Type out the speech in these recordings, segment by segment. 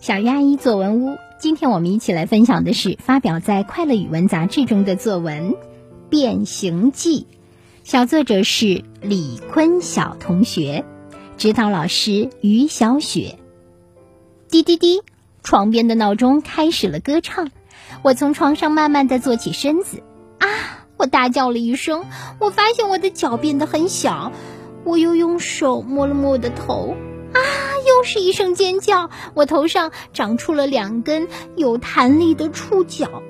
小鱼阿姨作文屋，今天我们一起来分享的是发表在《快乐语文》杂志中的作文《变形记》，小作者是李坤晓同学，指导老师于小雪。滴滴滴，床边的闹钟开始了歌唱，我从床上慢慢的坐起身子，啊！我大叫了一声，我发现我的脚变得很小，我又用手摸了摸我的头。又是一声尖叫，我头上长出了两根有弹力的触角。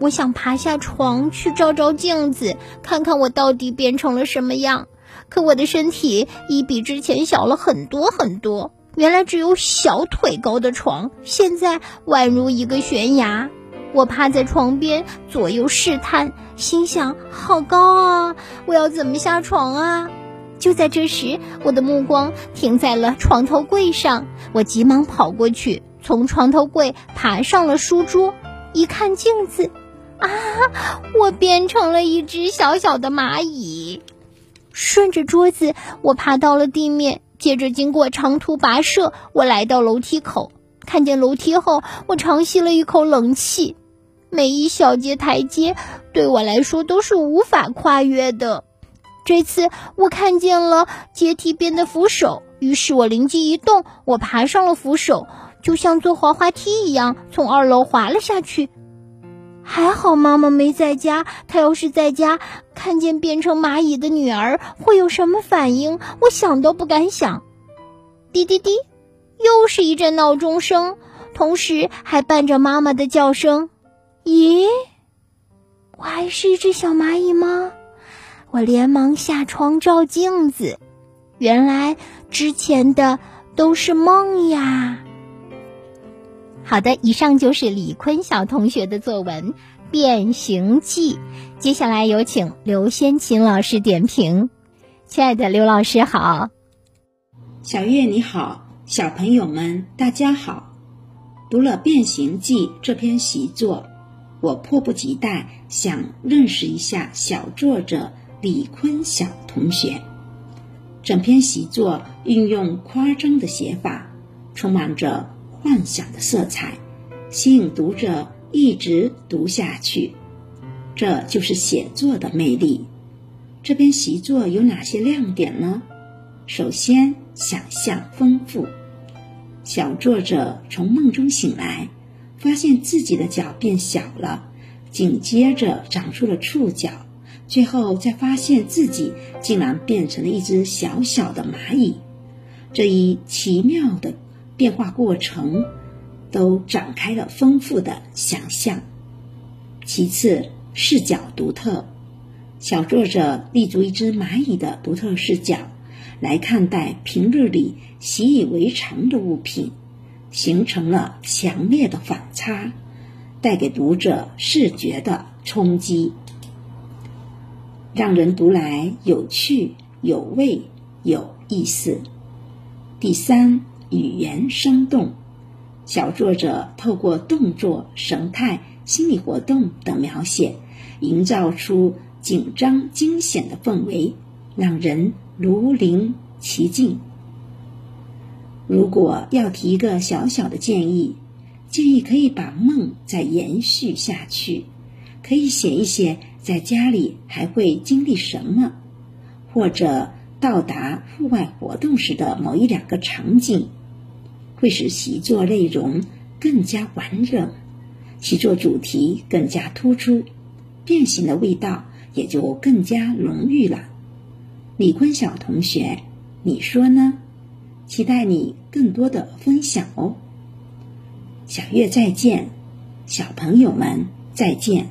我想爬下床去照照镜子，看看我到底变成了什么样。可我的身体已比之前小了很多很多。原来只有小腿高的床，现在宛如一个悬崖。我趴在床边左右试探，心想：好高啊！我要怎么下床啊？就在这时，我的目光停在了床头柜上。我急忙跑过去，从床头柜爬上了书桌。一看镜子，啊，我变成了一只小小的蚂蚁。顺着桌子，我爬到了地面。接着，经过长途跋涉，我来到楼梯口。看见楼梯后，我长吸了一口冷气。每一小节台阶对我来说都是无法跨越的。这次我看见了阶梯边的扶手，于是我灵机一动，我爬上了扶手，就像坐滑滑梯一样从二楼滑了下去。还好妈妈没在家，她要是在家，看见变成蚂蚁的女儿会有什么反应？我想都不敢想。滴滴滴，又是一阵闹钟声，同时还伴着妈妈的叫声。咦，我还是一只小蚂蚁吗？我连忙下床照镜子，原来之前的都是梦呀。好的，以上就是李坤晓同学的作文《变形记》。接下来有请刘先琴老师点评。亲爱的刘老师好，小月你好，小朋友们大家好。读了《变形记》这篇习作，我迫不及待想认识一下小作者。李坤晓同学，整篇习作运用夸张的写法，充满着幻想的色彩，吸引读者一直读下去。这就是写作的魅力。这篇习作有哪些亮点呢？首先，想象丰富。小作者从梦中醒来，发现自己的脚变小了，紧接着长出了触角。最后，再发现自己竟然变成了一只小小的蚂蚁，这一奇妙的变化过程，都展开了丰富的想象。其次，视角独特，小作者立足一只蚂蚁的独特视角来看待平日里习以为常的物品，形成了强烈的反差，带给读者视觉的冲击。让人读来有趣、有味、有意思。第三，语言生动，小作者透过动作、神态、心理活动等描写，营造出紧张惊险的氛围，让人如临其境。如果要提一个小小的建议，建议可以把梦再延续下去，可以写一写。在家里还会经历什么？或者到达户外活动时的某一两个场景，会使习作内容更加完整，习作主题更加突出，变形的味道也就更加浓郁了。李坤晓同学，你说呢？期待你更多的分享哦。小月再见，小朋友们再见。